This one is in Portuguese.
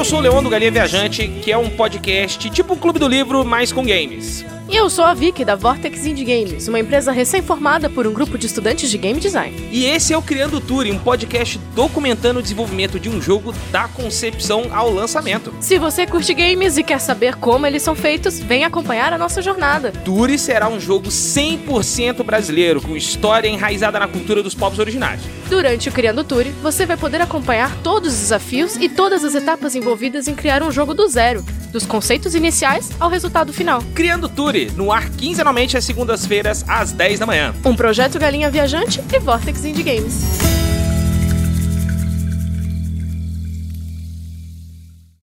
Eu sou o Leon do Galinha Viajante, que é um podcast tipo um clube do livro, mas com games. E eu sou a Vicky, da Vortex Indie Games, uma empresa recém-formada por um grupo de estudantes de game design. E esse é o Criando Tour, um podcast documentando o desenvolvimento de um jogo da concepção ao lançamento. Se você curte games e quer saber como eles são feitos, vem acompanhar a nossa jornada. Tour será um jogo 100% brasileiro, com história enraizada na cultura dos povos originários. Durante o Criando Tour, você vai poder acompanhar todos os desafios e todas as etapas envolvidas em criar um jogo do zero, dos conceitos iniciais ao resultado final. Criando Tour, no ar quinzenalmente às segundas-feiras, às 10 da manhã. Um projeto Galinha Viajante e Vortex Indie Games.